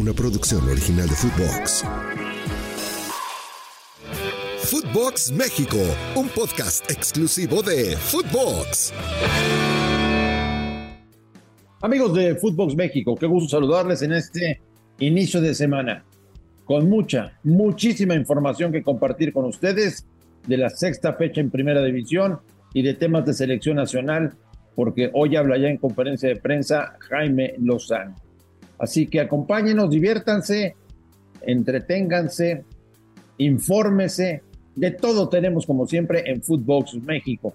Una producción original de Footbox. Footbox México, un podcast exclusivo de Footbox. Amigos de Footbox México, qué gusto saludarles en este inicio de semana. Con mucha, muchísima información que compartir con ustedes de la sexta fecha en Primera División y de temas de selección nacional, porque hoy habla ya en conferencia de prensa Jaime Lozano. Así que acompáñenos, diviértanse, entreténganse, infórmese. De todo tenemos, como siempre, en Footbox México.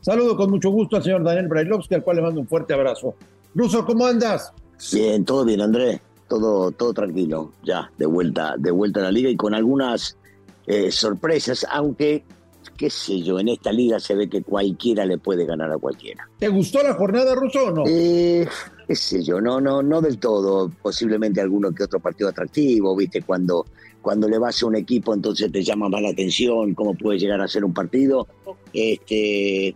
Saludo con mucho gusto al señor Daniel Brailovsky, al cual le mando un fuerte abrazo. Ruso, ¿cómo andas? Bien, todo bien, Andrés. Todo, todo tranquilo. Ya, de vuelta, de vuelta a la liga y con algunas eh, sorpresas, aunque, qué sé yo, en esta liga se ve que cualquiera le puede ganar a cualquiera. ¿Te gustó la jornada, Ruso, o no? Eh, qué sé yo, no, no, no del todo. Posiblemente alguno que otro partido atractivo, viste, cuando, cuando le vas a un equipo, entonces te llama más la atención, cómo puede llegar a ser un partido. Este,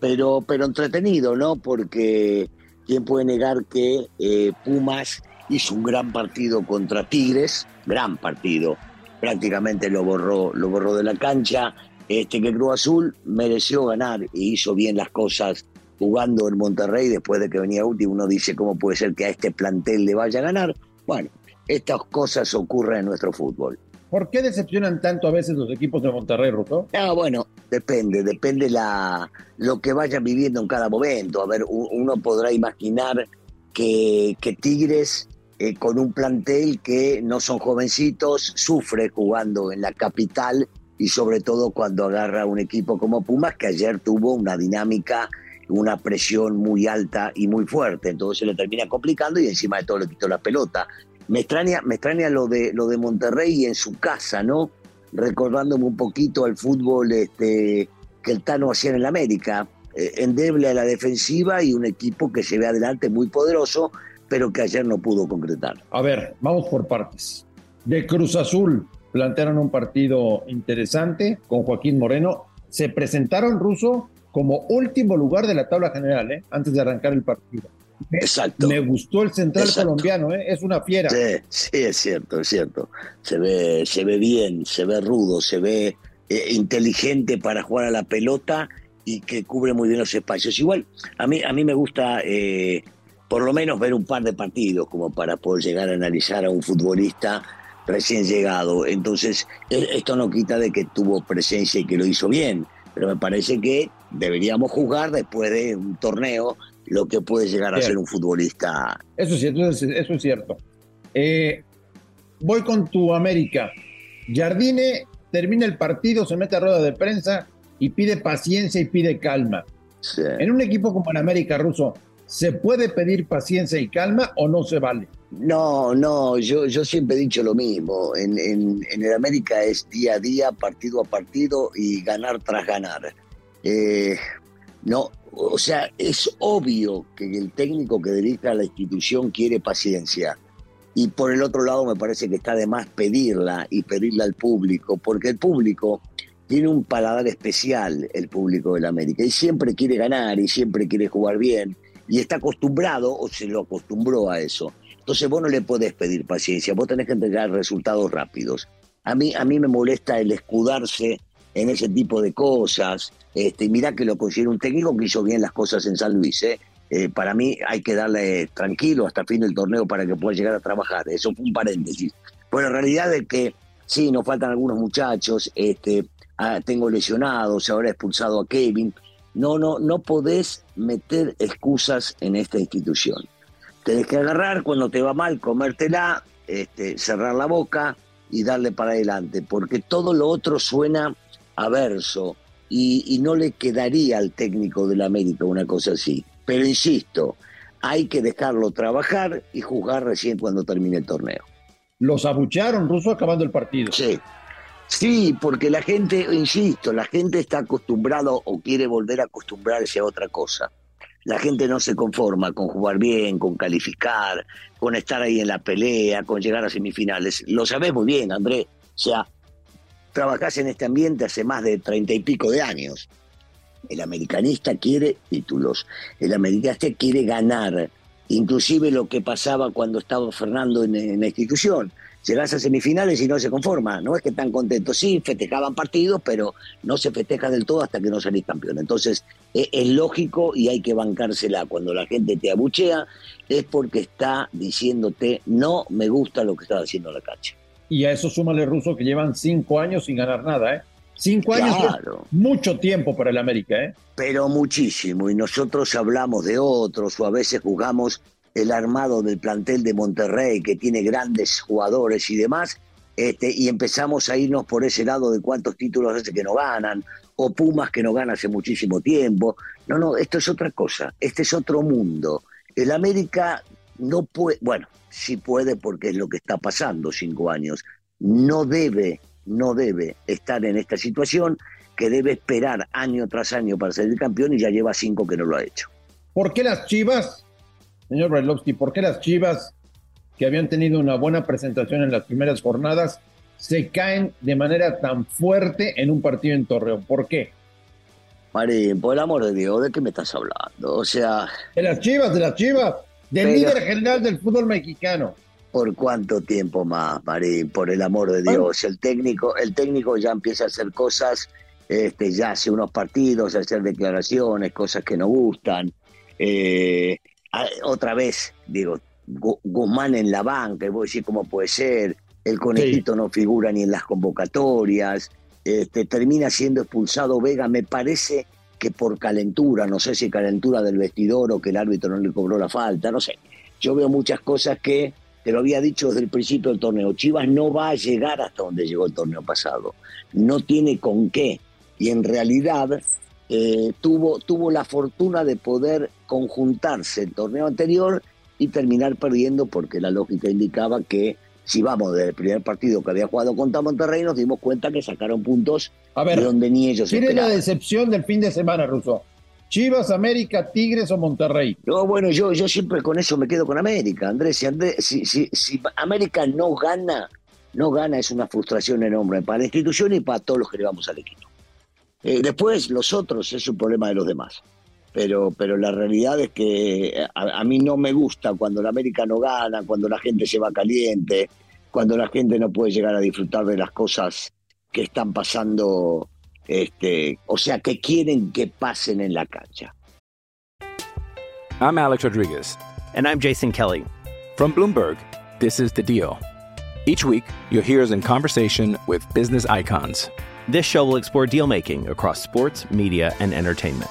pero, pero entretenido, ¿no? Porque quién puede negar que eh, Pumas hizo un gran partido contra Tigres, gran partido, prácticamente lo borró, lo borró de la cancha. Este que Cruz Azul mereció ganar y hizo bien las cosas jugando en Monterrey después de que venía último. Uno dice cómo puede ser que a este plantel le vaya a ganar. Bueno, estas cosas ocurren en nuestro fútbol. ¿Por qué decepcionan tanto a veces los equipos de Monterrey, Ruso? Ah, bueno, depende, depende la, lo que vayan viviendo en cada momento. A ver, uno podrá imaginar que, que Tigres, eh, con un plantel que no son jovencitos, sufre jugando en la capital y sobre todo cuando agarra un equipo como Pumas, que ayer tuvo una dinámica, una presión muy alta y muy fuerte. Entonces se le termina complicando y encima de todo le quitó la pelota. Me extraña, me extraña lo de, lo de Monterrey en su casa, ¿no? recordándome un poquito al fútbol este, que el Tano hacía en el América, eh, endeble a la defensiva y un equipo que se ve adelante muy poderoso, pero que ayer no pudo concretar. A ver, vamos por partes. De Cruz Azul plantearon un partido interesante con Joaquín Moreno. Se presentaron, Ruso, como último lugar de la tabla general, ¿eh? antes de arrancar el partido. Exacto. Me gustó el central Exacto. colombiano, ¿eh? es una fiera. Sí, sí, es cierto, es cierto. Se ve, se ve bien, se ve rudo, se ve eh, inteligente para jugar a la pelota y que cubre muy bien los espacios. Igual, a mí, a mí me gusta eh, por lo menos ver un par de partidos como para poder llegar a analizar a un futbolista recién llegado. Entonces, e- esto no quita de que tuvo presencia y que lo hizo bien, pero me parece que deberíamos jugar después de un torneo lo que puede llegar a ser un futbolista Eso es cierto, eso es, eso es cierto. Eh, voy con tu América. Jardine termina el partido, se mete a rueda de prensa y pide paciencia y pide calma. Sí. En un equipo como el América Ruso, ¿se puede pedir paciencia y calma o no se vale? No, no, yo, yo siempre he dicho lo mismo. En, el América es día a día, partido a partido y ganar tras ganar. Eh, no, o sea, es obvio que el técnico que dirige a la institución quiere paciencia. Y por el otro lado me parece que está de más pedirla y pedirla al público, porque el público tiene un paladar especial, el público del América, y siempre quiere ganar y siempre quiere jugar bien, y está acostumbrado o se lo acostumbró a eso. Entonces vos no le podés pedir paciencia, vos tenés que entregar resultados rápidos. A mí, a mí me molesta el escudarse en ese tipo de cosas. Este, mirá que lo considero un técnico que hizo bien las cosas en San Luis. ¿eh? Eh, para mí hay que darle tranquilo hasta fin del torneo para que pueda llegar a trabajar. Eso fue un paréntesis. Pero la realidad es que sí, nos faltan algunos muchachos. Este, ah, tengo lesionados, ahora he expulsado a Kevin. No, no, no podés meter excusas en esta institución. Tenés que agarrar cuando te va mal, comértela, este, cerrar la boca y darle para adelante, porque todo lo otro suena averso y, y no le quedaría al técnico del América una cosa así. Pero insisto, hay que dejarlo trabajar y jugar recién cuando termine el torneo. Los abuchearon, Ruso, acabando el partido. Sí. Sí, porque la gente, insisto, la gente está acostumbrado o quiere volver a acostumbrarse a otra cosa. La gente no se conforma con jugar bien, con calificar, con estar ahí en la pelea, con llegar a semifinales. Lo sabés muy bien, André. O sea, trabajás en este ambiente hace más de treinta y pico de años. El americanista quiere títulos, el americanista quiere ganar, inclusive lo que pasaba cuando estaba Fernando en la institución llegás a semifinales y no se conforma. No es que están contentos, sí, festejaban partidos, pero no se festeja del todo hasta que no salís campeón. Entonces, es, es, lógico y hay que bancársela. Cuando la gente te abuchea, es porque está diciéndote, no me gusta lo que está haciendo la cancha. Y a eso súmale, Ruso, que llevan cinco años sin ganar nada, ¿eh? Cinco años Claro. mucho tiempo para el América, ¿eh? Pero muchísimo. Y nosotros hablamos de otros o a veces jugamos el armado del plantel de Monterrey, que tiene grandes jugadores y demás, este, y empezamos a irnos por ese lado de cuántos títulos hace que no ganan, o Pumas que no gana hace muchísimo tiempo. No, no, esto es otra cosa, este es otro mundo. El América no puede, bueno, sí puede porque es lo que está pasando cinco años, no debe, no debe estar en esta situación que debe esperar año tras año para ser campeón y ya lleva cinco que no lo ha hecho. ¿Por qué las Chivas Señor Brailovsky, ¿por qué las Chivas, que habían tenido una buena presentación en las primeras jornadas, se caen de manera tan fuerte en un partido en Torreón? ¿Por qué? Marín, por el amor de Dios, ¿de qué me estás hablando? O sea... De las Chivas, de las Chivas, del Pero- líder general del fútbol mexicano. ¿Por cuánto tiempo más, Marín? Por el amor de Dios. El técnico, el técnico ya empieza a hacer cosas, este, ya hace unos partidos, a hacer declaraciones, cosas que no gustan. Eh, otra vez, digo, Gu- Guzmán en la banca, y vos decís cómo puede ser, el conejito no figura ni en las convocatorias, este, termina siendo expulsado Vega, me parece que por calentura, no sé si calentura del vestidor o que el árbitro no le cobró la falta, no sé. Yo veo muchas cosas que, te lo había dicho desde el principio del torneo, Chivas no va a llegar hasta donde llegó el torneo pasado, no tiene con qué, y en realidad eh, tuvo, tuvo la fortuna de poder conjuntarse el torneo anterior y terminar perdiendo porque la lógica indicaba que si vamos del primer partido que había jugado contra Monterrey nos dimos cuenta que sacaron puntos A ver, de donde ni ellos ¿quién es la decepción del fin de semana, Ruso? ¿Chivas, América, Tigres o Monterrey? No, bueno, yo, yo siempre con eso me quedo con América, Andrés. Si, Andrés, si, si, si América no gana, no gana es una frustración enorme para la institución y para todos los que le vamos al equipo. Eh, después, los otros es un problema de los demás. Pero, pero la realidad es que a, a mí no me gusta cuando la América no gana, cuando la gente se va caliente, cuando la gente no puede llegar a disfrutar de las cosas que están pasando, este, o sea, que quieren que pasen en la cancha. I'm Alex Rodriguez. And I'm Jason Kelly. From Bloomberg, this is The Deal. Each week, you'll hear us in conversation with business icons. This show will explore deal making across sports, media, and entertainment.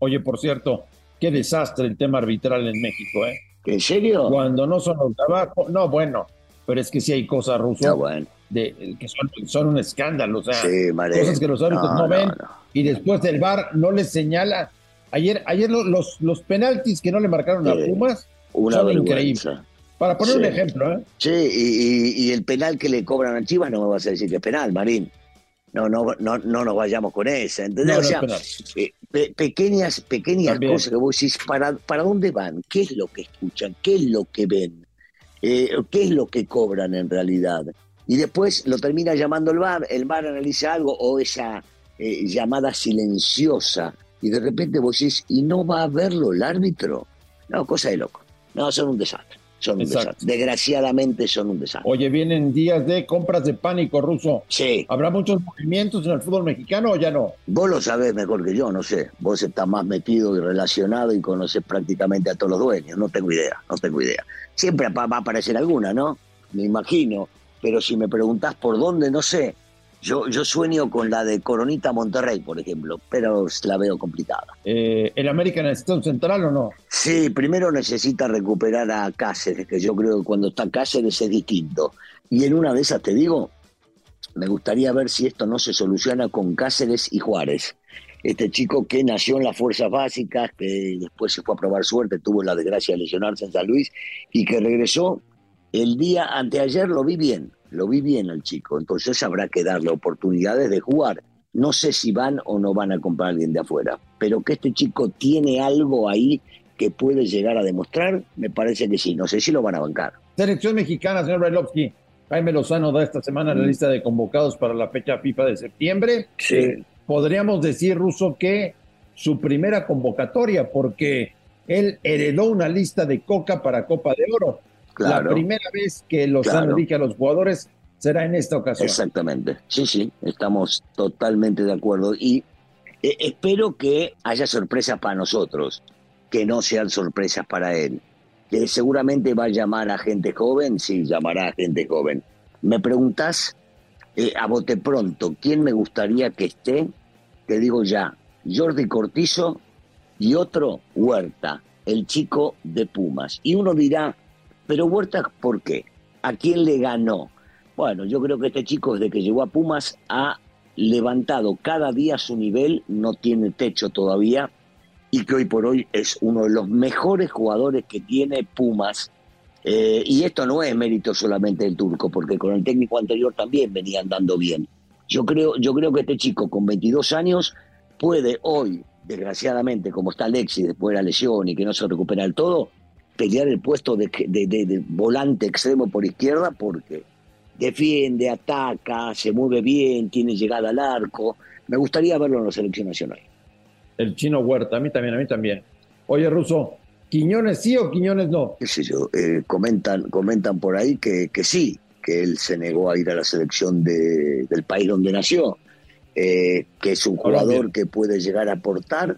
Oye, por cierto, qué desastre el tema arbitral en México, ¿eh? ¿En serio? Cuando no son los de abajo, no, bueno, pero es que sí hay cosas, Ruso, No, bueno. de, que son, son un escándalo, o sea, Sí, cosas que los árbitros no, ven no. y después del VAR no les señala. Ayer, ayer lo- los, los penaltis que no le marcaron a Sí, Pumas Una son vergüenza. increíbles. Para poner Sí. un ejemplo, ¿eh? Sí, y, y- y el penal que le cobran a Chivas no me vas a decir que es penal, Marín. No, no, no, no nos vayamos con esa, ¿entendés? No, o sea, eh, pe- pequeñas, pequeñas También. cosas que vos decís, ¿para, ¿para dónde van? ¿Qué es lo que escuchan? ¿Qué es lo que ven? Eh, ¿Qué es lo que cobran en realidad? Y después lo termina llamando el VAR, el VAR analiza algo o esa eh, llamada silenciosa y de repente vos decís, ¿y no va a verlo el árbitro? No, cosa de loco. No, son un desastre. Son un Exacto. desastre. Desgraciadamente son un desastre. Oye, vienen días de compras de pánico ruso. Sí. ¿Habrá muchos movimientos en el fútbol mexicano o ya no? Vos lo sabés mejor que yo, no sé. Vos estás más metido y relacionado y conoces prácticamente a todos los dueños. No tengo idea, no tengo idea. Siempre va va a aparecer alguna, ¿no? Me imagino. Pero si me preguntás por dónde, no sé. Yo, yo sueño con la de Coronita Monterrey, por ejemplo, pero la veo complicada. Eh, ¿El América necesita un central o no? Sí, primero necesita recuperar a Cáceres, que yo creo que cuando está Cáceres es distinto. Y en una de esas te digo, me gustaría ver si esto no se soluciona con Cáceres y Juárez. Este chico que nació en las fuerzas básicas, que después se fue a probar suerte, tuvo la desgracia de lesionarse en San Luis y que regresó el día anteayer, lo vi bien, lo vi bien al chico. Entonces habrá que darle oportunidades de jugar. No sé si van o no van a comprar a alguien de afuera, pero que este chico tiene algo ahí que puede llegar a demostrar, me parece que sí. No sé si lo van a bancar. Selección mexicana, señor Brailovsky. Jaime Lozano da esta semana la lista de convocados para la fecha FIFA de septiembre. Sí. Eh, podríamos decir, Ruso, que su primera convocatoria, porque él heredó una lista de coca para Copa de Oro. Claro. La primera vez que Lozano Claro. elige a los jugadores será en esta ocasión. Exactamente. Sí, sí, estamos totalmente de acuerdo. Y eh, espero que haya sorpresas para nosotros, que no sean sorpresas para él. Que seguramente va a llamar a gente joven, sí, llamará a gente joven. Me preguntás eh, a bote pronto, ¿quién me gustaría que esté? Te digo ya, Jordi Cortizo y otro Huerta, el chico de Pumas. Y uno dirá, pero Huerta, ¿por qué? ¿A quién le ganó? Bueno, yo creo que este chico desde que llegó a Pumas ha levantado cada día su nivel, no tiene techo todavía y que hoy por hoy es uno de los mejores jugadores que tiene Pumas. Eh, y esto no es mérito solamente del turco, porque con el técnico anterior también venía andando bien. Yo creo, yo creo que este chico con 22 años puede hoy, desgraciadamente, como está Alexis después de la lesión y que no se recupera del todo, pelear el puesto de, de- de- de volante extremo por izquierda porque defiende, ataca, se mueve bien, tiene llegada al arco. Me gustaría verlo en la selección nacional. El chino Huerta, a mí también, a mí también. Oye, Ruso, ¿Quiñones sí o Quiñones no? qué sé yo, eh, comentan, comentan por ahí que, que sí, que él se negó a ir a la selección de- del país donde nació, eh, que es un Colombia. jugador que puede llegar a aportar,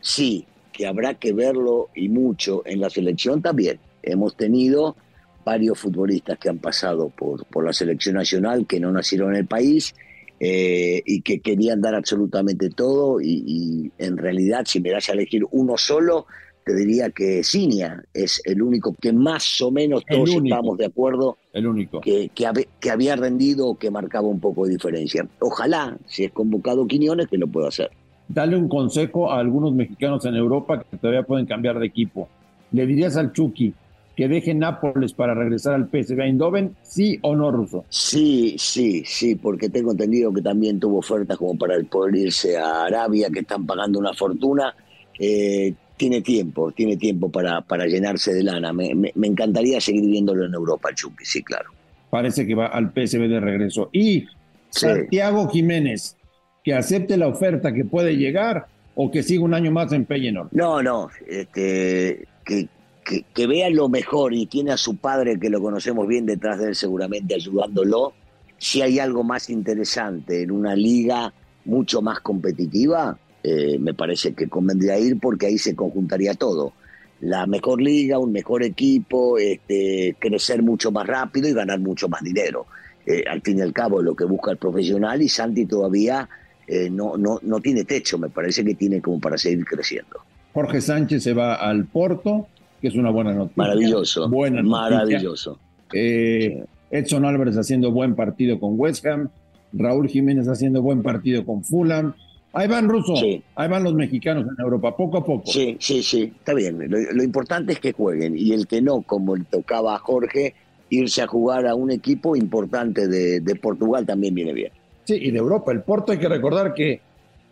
sí, que habrá que verlo y mucho en la selección también. Hemos tenido varios futbolistas que han pasado por, por la selección nacional, que no nacieron en el país eh, y que querían dar absolutamente todo y, y en realidad si me das a elegir uno solo, te diría que Cinia es el único que más o menos todos único. estamos de acuerdo El único. que, que, que había rendido o que marcaba un poco de diferencia. Ojalá, si es convocado Quiñones, que lo pueda hacer. Dale un consejo a algunos mexicanos en Europa que todavía pueden cambiar de equipo. ¿Le dirías al Chucky que deje Nápoles para regresar al PSV Eindhoven? ¿Sí o no, Ruso? Sí, sí, sí, porque tengo entendido que también tuvo ofertas como para poder irse a Arabia, que están pagando una fortuna. Eh, tiene tiempo, tiene tiempo para, para llenarse de lana. Me, me- me encantaría seguir viéndolo en Europa, Chucky, sí, claro. Parece que va al PSV de regreso. Y Sí. Santiago Jiménez, que acepte la oferta que puede llegar o que siga un año más en Feyenoord. No, no, este, que vea lo mejor y tiene a su padre que lo conocemos bien detrás de él seguramente ayudándolo. Si hay algo más interesante en una liga mucho más competitiva, eh, me parece que convendría ir porque ahí se conjuntaría todo. La mejor liga, un mejor equipo, este, crecer mucho más rápido y ganar mucho más dinero. Eh, al fin y al cabo, lo que busca el profesional y Santi todavía eh, no, no, no tiene techo, me parece que tiene como para seguir creciendo. Jorge Sánchez se va al Porto, que es una buena noticia. Maravilloso. Buena noticia. Maravilloso. Eh, Edson Álvarez haciendo buen partido con West Ham. Raúl Jiménez haciendo buen partido con Fulham. Ahí van, Russo. Sí. Ahí van los mexicanos en Europa, poco a poco. Sí, sí, sí, está bien. Lo, lo importante es que jueguen y el que no, como le tocaba a Jorge, irse a jugar a un equipo importante de, de Portugal también viene bien. Sí, y de Europa. El Porto hay que recordar que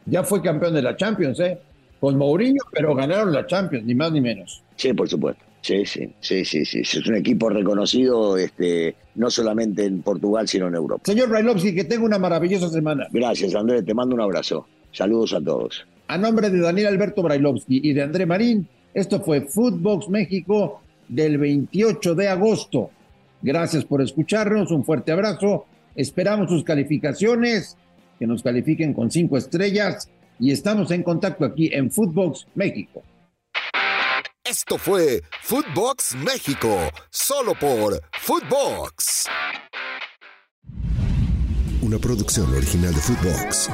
ya fue campeón de la Champions, ¿eh? Con Mourinho, pero ganaron la Champions, ni más ni menos. Sí, por supuesto. Sí, sí, sí, sí, sí. Es un equipo reconocido este, no solamente en Portugal, sino en Europa. Señor Brailovsky, que tenga una maravillosa semana. Gracias, Andrés. Te mando un abrazo. Saludos a todos. A nombre de Daniel Alberto Brailovsky y de André Marín, esto fue Footbox México del 28 de agosto. Gracias por escucharnos, un fuerte abrazo. Esperamos sus calificaciones, que nos califiquen con cinco estrellas y estamos en contacto aquí en Footbox México. Esto fue Footbox México, solo por Footbox. Una producción original de Footbox.